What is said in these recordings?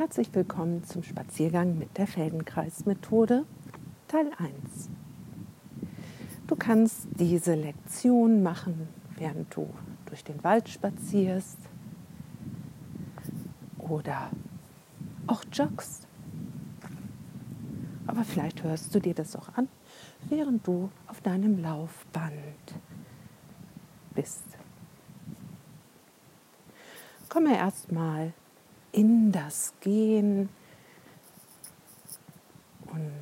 Herzlich willkommen zum Spaziergang mit der Feldenkreismethode Teil 1. Du kannst diese Lektion machen, während du durch den Wald spazierst oder auch joggst. Aber vielleicht hörst du dir das auch an, während du auf deinem Laufband bist. Komme erstmal in das Gehen und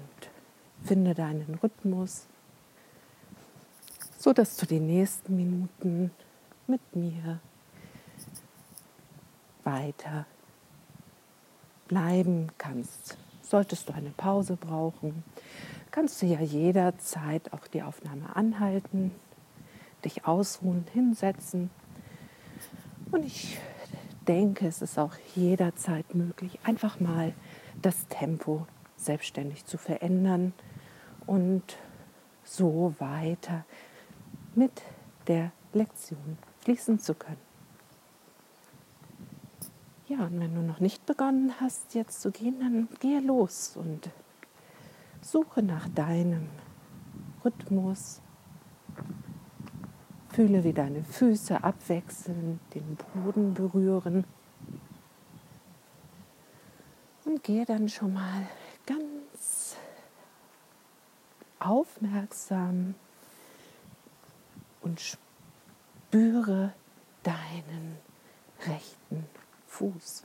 finde deinen Rhythmus, so dass du die nächsten Minuten mit mir weiter bleiben kannst. Solltest du eine Pause brauchen, kannst du ja jederzeit auch die Aufnahme anhalten, dich ausruhen, hinsetzen. Und ich denke, es ist auch jederzeit möglich, einfach mal das Tempo selbstständig zu verändern und so weiter mit der Lektion fließen zu können. Ja, und wenn du noch nicht begonnen hast, jetzt zu gehen, dann gehe los und suche nach deinem Rhythmus. Fühle, wie deine Füße abwechselnd den Boden berühren. Und gehe dann schon mal ganz aufmerksam und spüre deinen rechten Fuß.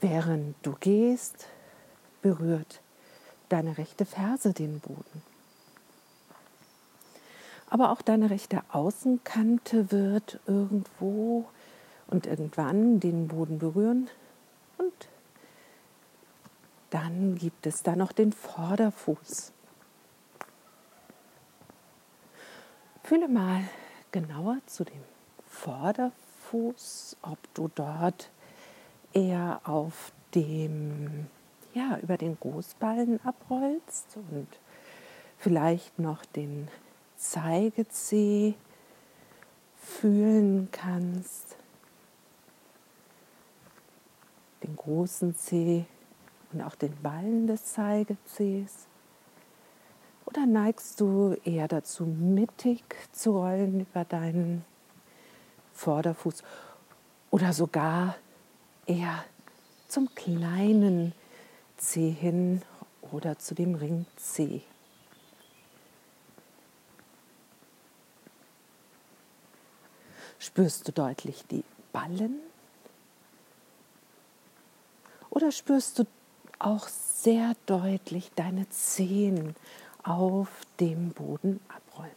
Während du gehst, berührt deine rechte Ferse den Boden. Aber auch deine rechte Außenkante wird irgendwo und irgendwann den Boden berühren. Und dann gibt es da noch den Vorderfuß. Fühle mal genauer zu dem Vorderfuß, ob du dort eher auf dem ja, über den Großballen abrollst und vielleicht noch den Zeigezeh fühlen kannst, den großen Zeh und auch den Ballen des Zeigezehs. Oder neigst du eher dazu, mittig zu rollen über deinen Vorderfuß oder sogar eher zum kleinen C hin oder zu dem Ring C. Spürst du deutlich die Ballen? Oder spürst du auch sehr deutlich deine Zehen auf dem Boden abrollen?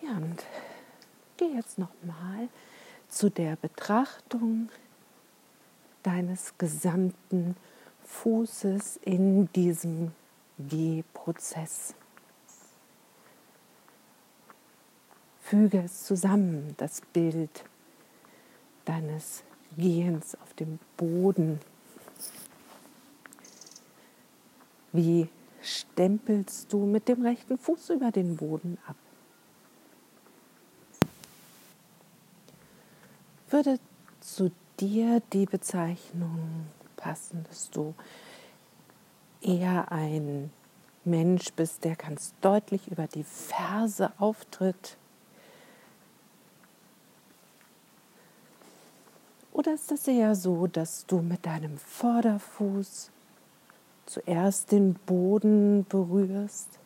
Ja, und gehe jetzt nochmal zu der Betrachtung deines gesamten Fußes in diesem Gehprozess. Füge es zusammen, das Bild deines Gehens auf dem Boden. Wie stempelst du mit dem rechten Fuß über den Boden ab? Würde zu dir die Bezeichnung passen, dass du eher ein Mensch bist, der ganz deutlich über die Ferse auftritt? Oder ist es eher so, dass du mit deinem Vorderfuß zuerst den Boden berührst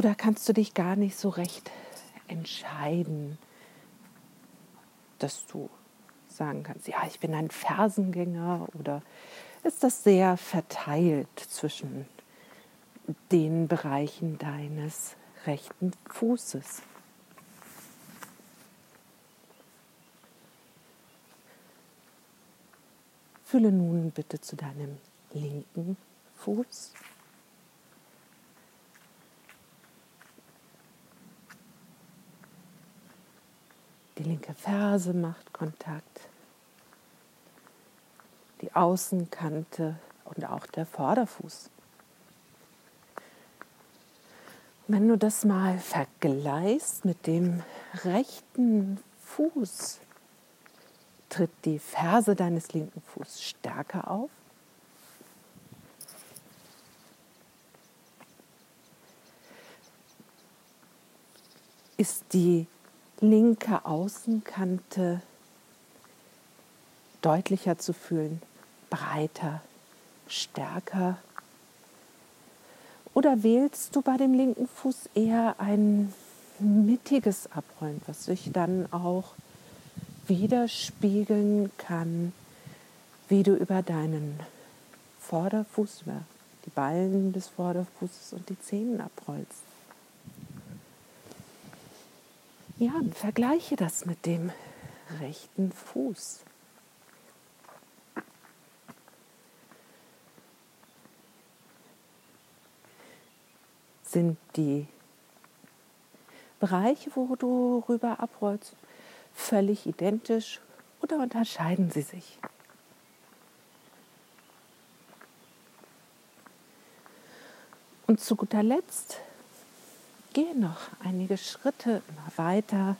Oder kannst du dich gar nicht so recht entscheiden, dass du sagen kannst, ja, ich bin ein Fersengänger oder ist das sehr verteilt zwischen den Bereichen deines rechten Fußes? Fühle nun bitte zu deinem linken Fuß. Die linke Ferse macht Kontakt die Außenkante und auch der Vorderfuß. Wenn du das mal vergleichst mit dem rechten Fuß, tritt die Ferse deines linken Fußes stärker auf. Ist die linke Außenkante deutlicher zu fühlen, breiter, stärker? Oder wählst du bei dem linken Fuß eher ein mittiges Abrollen, was sich dann auch widerspiegeln kann, wie du über deinen Vorderfuß, über die Ballen des Vorderfußes und die Zehen abrollst. Ja, vergleiche das mit dem rechten Fuß. Sind die Bereiche, wo du rüber abrollst, völlig identisch oder unterscheiden sie sich? Und zu guter Letzt gehe noch einige Schritte immer weiter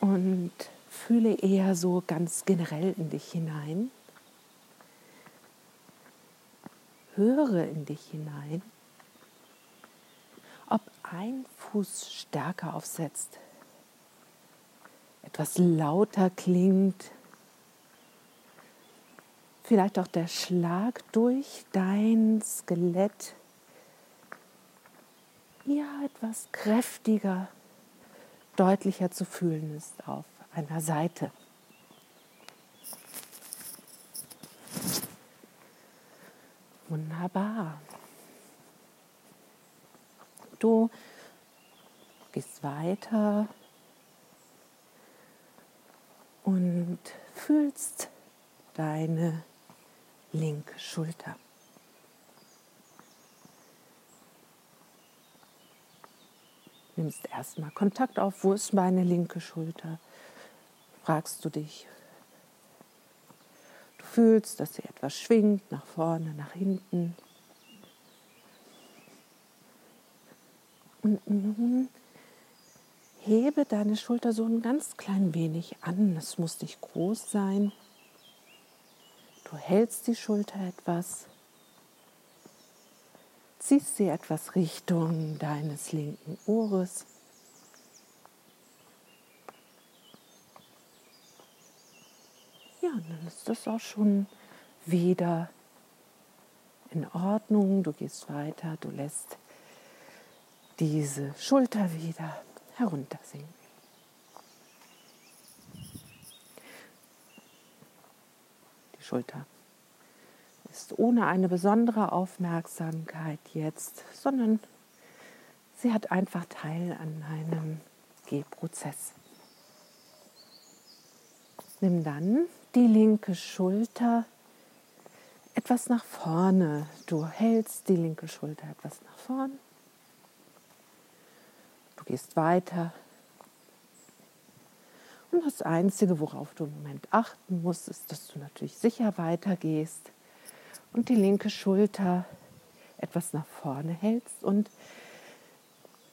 und fühle eher so ganz generell in dich hinein. Höre in dich hinein, ob ein Fuß stärker aufsetzt, etwas lauter klingt, vielleicht auch der Schlag durch dein Skelett ja etwas kräftiger, deutlicher zu fühlen ist auf einer Seite. Wunderbar. Du gehst weiter und fühlst deine linke Schulter. Nimmst erstmal Kontakt auf, wo ist meine linke Schulter? Fragst du dich. Du fühlst, dass sie etwas schwingt, nach vorne, nach hinten. Und nun hebe deine Schulter so ein ganz klein wenig an. Es muss nicht groß sein. Du hältst die Schulter etwas ziehst sie etwas Richtung deines linken Ohres. Ja, und dann ist das auch schon wieder in Ordnung. Du gehst weiter, du lässt diese Schulter wieder heruntersinken. Die Schulter ist ohne eine besondere Aufmerksamkeit jetzt, sondern sie hat einfach Teil an einem Gehprozess. Nimm dann die linke Schulter etwas nach vorne. Du hältst die linke Schulter etwas nach vorne. Du gehst weiter. Und das Einzige, worauf du im Moment achten musst, ist, dass du natürlich sicher weitergehst und die linke Schulter etwas nach vorne hältst und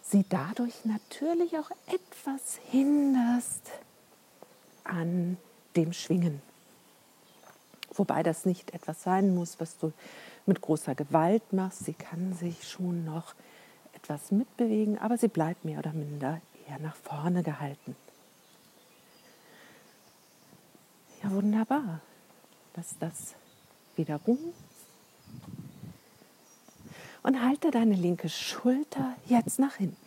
sie dadurch natürlich auch etwas hinderst an dem Schwingen. Wobei das nicht etwas sein muss, was du mit großer Gewalt machst. Sie kann sich schon noch etwas mitbewegen, aber sie bleibt mehr oder minder eher nach vorne gehalten. Ja, wunderbar. Lass das wieder rum und halte deine linke Schulter jetzt nach hinten.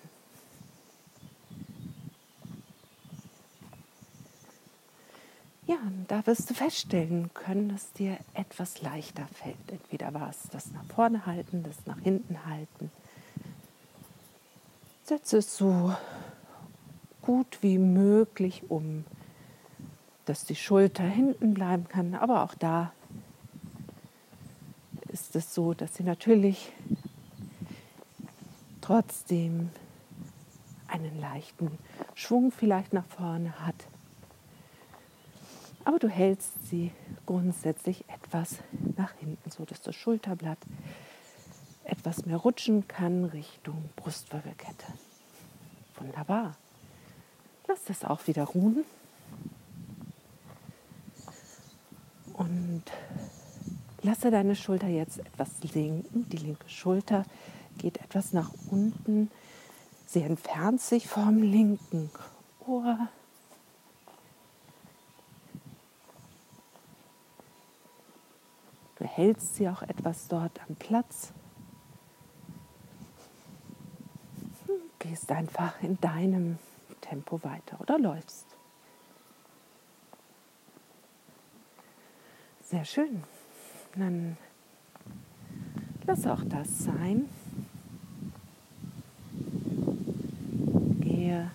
Ja, da wirst du feststellen können, dass dir etwas leichter fällt. Entweder war es das nach vorne halten, das nach hinten halten. Setze es so gut wie möglich um, dass die Schulter hinten bleiben kann. Aber auch da ist es so, dass sie natürlich trotzdem einen leichten Schwung vielleicht nach vorne hat. Aber du hältst sie grundsätzlich etwas nach hinten, so dass das Schulterblatt etwas mehr rutschen kann Richtung Brustwirbelkette. Wunderbar. Lass das auch wieder ruhen. Und lasse deine Schulter jetzt etwas sinken. Die linke Schulter geht etwas nach unten. Sie entfernt sich vom linken Ohr. Du hältst sie auch etwas dort am Platz. Gehst einfach in deinem Tempo weiter oder läufst. Sehr schön. Dann lass auch das sein. Gehe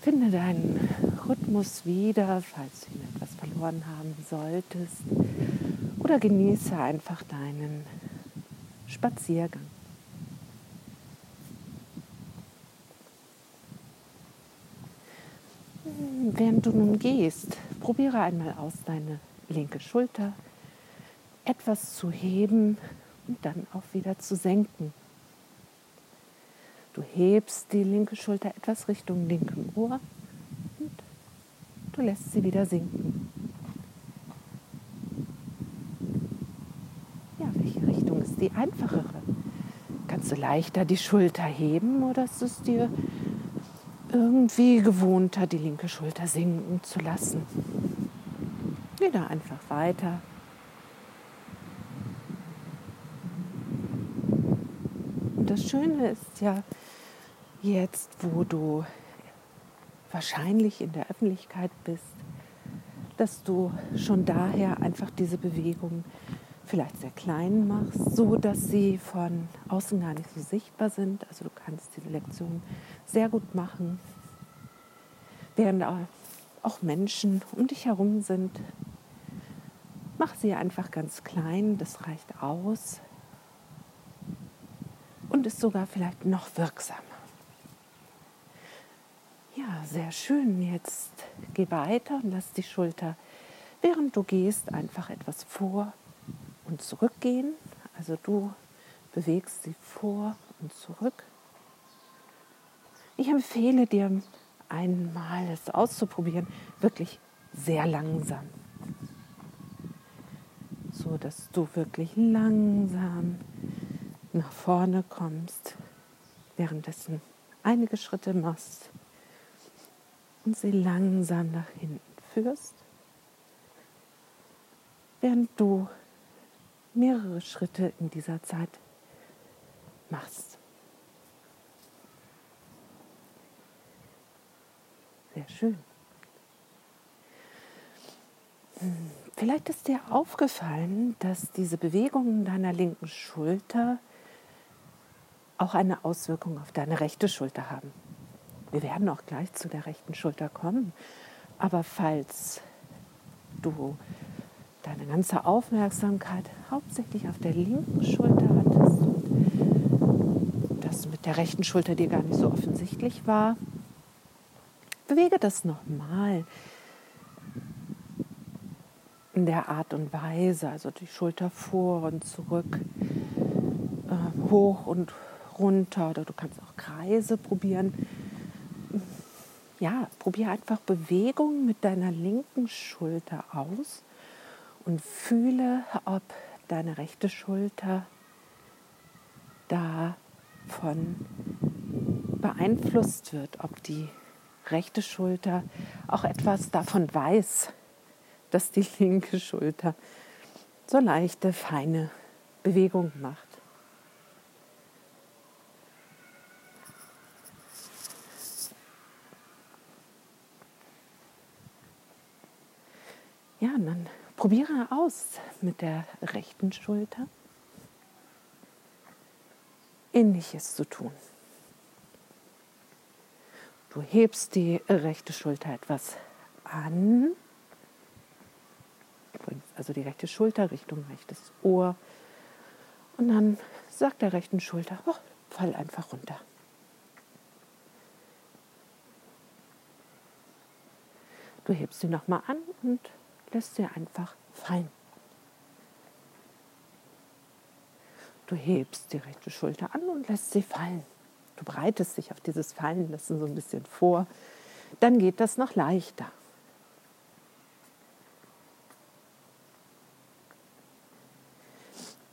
Finde deinen Rhythmus wieder, falls du ihn etwas verloren haben solltest. Oder genieße einfach deinen Spaziergang. Während du nun gehst, probiere einmal aus, deine linke Schulter etwas zu heben und dann auch wieder zu senken. Du hebst die linke Schulter etwas Richtung linkem Ohr und du lässt sie wieder sinken. Ja, welche Richtung ist die einfachere? Kannst du leichter die Schulter heben oder ist es dir irgendwie gewohnter, die linke Schulter sinken zu lassen? Wieder einfach weiter. Das Schöne ist ja, jetzt, wo du wahrscheinlich in der Öffentlichkeit bist, dass du schon daher einfach diese Bewegung vielleicht sehr klein machst, so dass sie von außen gar nicht so sichtbar sind. Also du kannst diese Lektion sehr gut machen, während auch Menschen um dich herum sind. Mach sie einfach ganz klein, das reicht aus ist sogar vielleicht noch wirksamer. Ja, sehr schön. Jetzt geh weiter und lass die Schulter, während du gehst, einfach etwas vor und zurückgehen. Also du bewegst sie vor und zurück. Ich empfehle dir einmal es auszuprobieren, wirklich sehr langsam. So dass du wirklich langsam nach vorne kommst, währenddessen einige Schritte machst und sie langsam nach hinten führst, während du mehrere Schritte in dieser Zeit machst. Sehr schön. Hm, vielleicht ist dir aufgefallen, dass diese Bewegungen deiner linken Schulter auch eine Auswirkung auf deine rechte Schulter haben. Wir werden auch gleich zu der rechten Schulter kommen. Aber falls du deine ganze Aufmerksamkeit hauptsächlich auf der linken Schulter hattest und das mit der rechten Schulter dir gar nicht so offensichtlich war, bewege das nochmal in der Art und Weise, also die Schulter vor und zurück, äh, hoch und runter oder du kannst auch Kreise probieren ja, probiere einfach Bewegung mit deiner linken Schulter aus und fühle, ob deine rechte Schulter davon beeinflusst wird, ob die rechte Schulter auch etwas davon weiß, dass die linke Schulter so leichte, feine Bewegungen macht. Ja, und dann probiere aus mit der rechten Schulter. Ähnliches zu tun. Du hebst die rechte Schulter etwas an, also die rechte Schulter Richtung rechtes Ohr. Und dann sagt der rechten Schulter, oh, fall einfach runter. Du hebst sie nochmal an und lässt sie einfach fallen. Du hebst die rechte Schulter an und lässt sie fallen. Du bereitest dich auf dieses Fallenlassen so ein bisschen vor. Dann geht das noch leichter.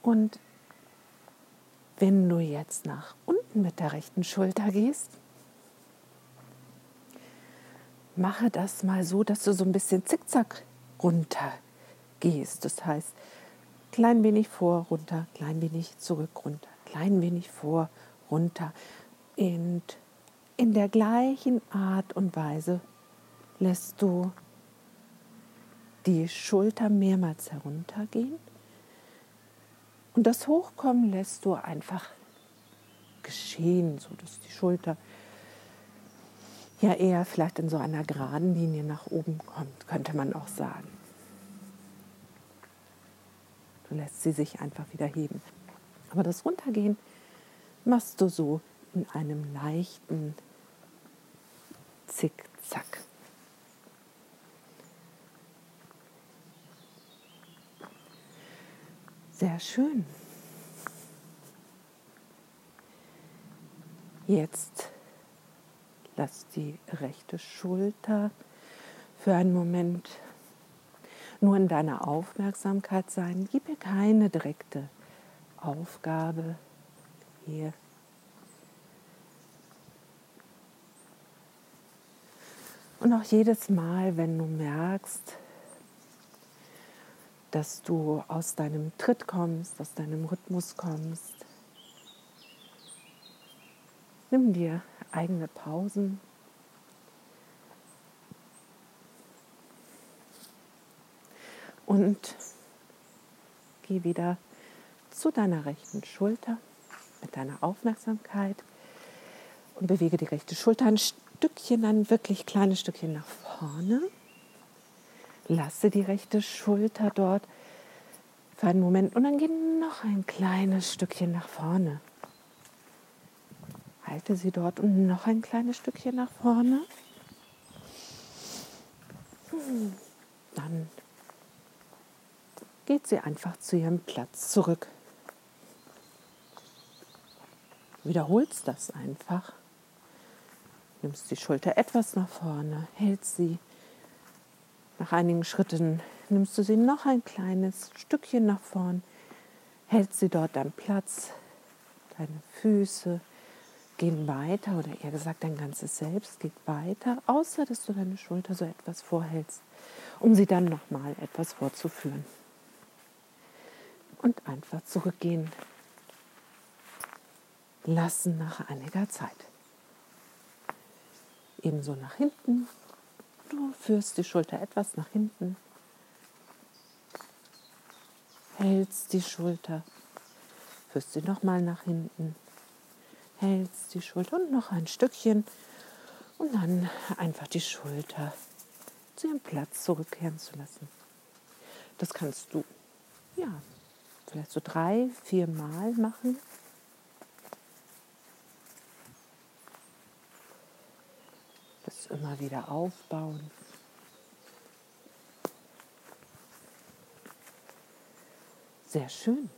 Und wenn du jetzt nach unten mit der rechten Schulter gehst, mache das mal so, dass du so ein bisschen zickzack runter gehst. Das heißt, klein wenig vor, runter, klein wenig zurück, runter, klein wenig vor, runter. Und in der gleichen Art und Weise lässt du die Schulter mehrmals heruntergehen und das Hochkommen lässt du einfach geschehen, so dass die Schulter ja eher vielleicht in so einer geraden Linie nach oben kommt, könnte man auch sagen. Du lässt sie sich einfach wieder heben. Aber das Runtergehen machst du so in einem leichten Zickzack. Sehr schön. Jetzt lass die rechte Schulter für einen Moment nur in deiner Aufmerksamkeit sein. Gib ihr keine direkte Aufgabe hier. Und auch jedes Mal, wenn du merkst, dass du aus deinem Tritt kommst, aus deinem Rhythmus kommst. Nimm dir eigene Pausen. Und geh wieder zu deiner rechten Schulter mit deiner Aufmerksamkeit und bewege die rechte Schulter ein Stückchen, ein wirklich kleines Stückchen nach vorne. Lasse die rechte Schulter dort für einen Moment und dann geh noch ein kleines Stückchen nach vorne. Halte sie dort und noch ein kleines Stückchen nach vorne. Dann geht sie einfach zu ihrem Platz zurück. Wiederholst das einfach. Nimmst die Schulter etwas nach vorne, hältst sie nach einigen Schritten nimmst du sie noch ein kleines Stückchen nach vorn, hältst sie dort am Platz, deine Füße gehen weiter oder eher gesagt dein ganzes Selbst geht weiter, außer dass du deine Schulter so etwas vorhältst, um sie dann nochmal etwas vorzuführen. Und einfach zurückgehen. Lassen nach einiger Zeit. Ebenso nach hinten. Du führst die Schulter etwas nach hinten, hältst die Schulter, führst sie nochmal nach hinten, hältst die Schulter und noch ein Stückchen und dann einfach die Schulter zu ihrem Platz zurückkehren zu lassen. Das kannst du, ja, vielleicht so drei, vier Mal machen. immer wieder aufbauen. Sehr schön.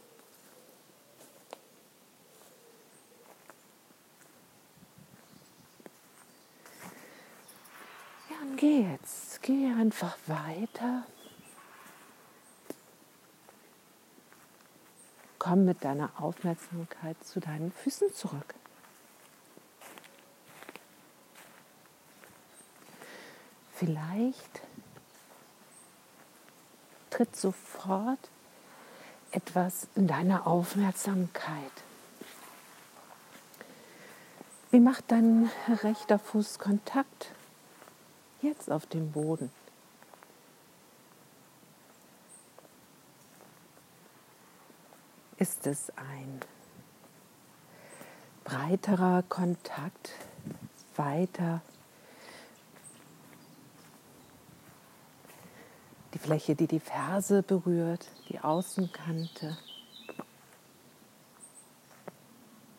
Geh jetzt, geh einfach weiter. Komm mit deiner Aufmerksamkeit zu deinen Füßen zurück. Vielleicht tritt sofort etwas in deiner Aufmerksamkeit. Wie macht dein rechter Fuß Kontakt jetzt auf dem Boden? Ist es ein breiterer Kontakt weiter die Fläche, die die Ferse berührt, die Außenkante,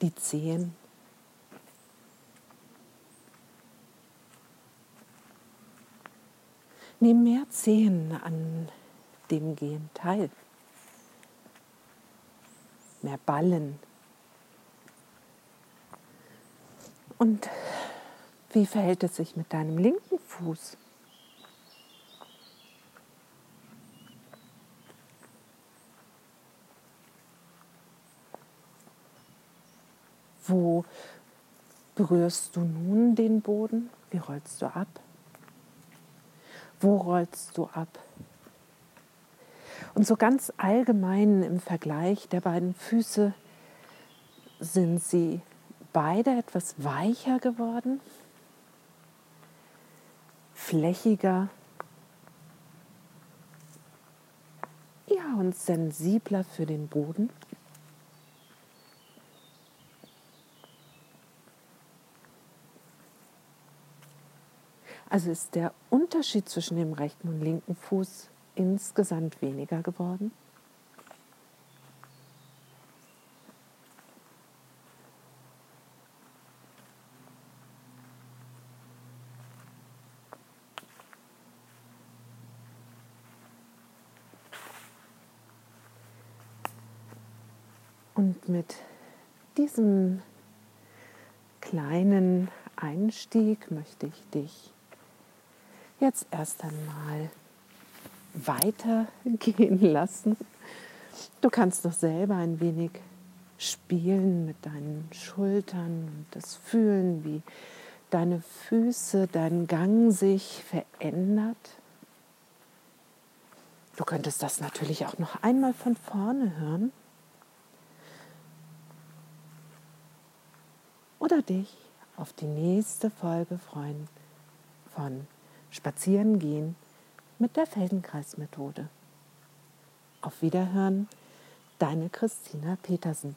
die Zehen. Nimm mehr Zehen an dem Gehen teil. Mehr Ballen. Und wie verhält es sich mit deinem linken Fuß? Wo berührst du nun den Boden? Wie rollst du ab? Wo rollst du ab? Und so ganz allgemein im Vergleich der beiden Füße sind sie beide etwas weicher geworden, flächiger, ja und sensibler für den Boden. Also ist der Unterschied zwischen dem rechten und linken Fuß insgesamt weniger geworden? Und mit diesem kleinen Einstieg möchte ich dich jetzt erst einmal weitergehen lassen. Du kannst doch selber ein wenig spielen mit deinen Schultern und das fühlen, wie deine Füße, dein Gang sich verändert. Du könntest das natürlich auch noch einmal von vorne hören. Oder dich auf die nächste Folge freuen von Spazieren gehen mit der Feldenkreismethode. Auf Wiederhören, deine Christina Petersen.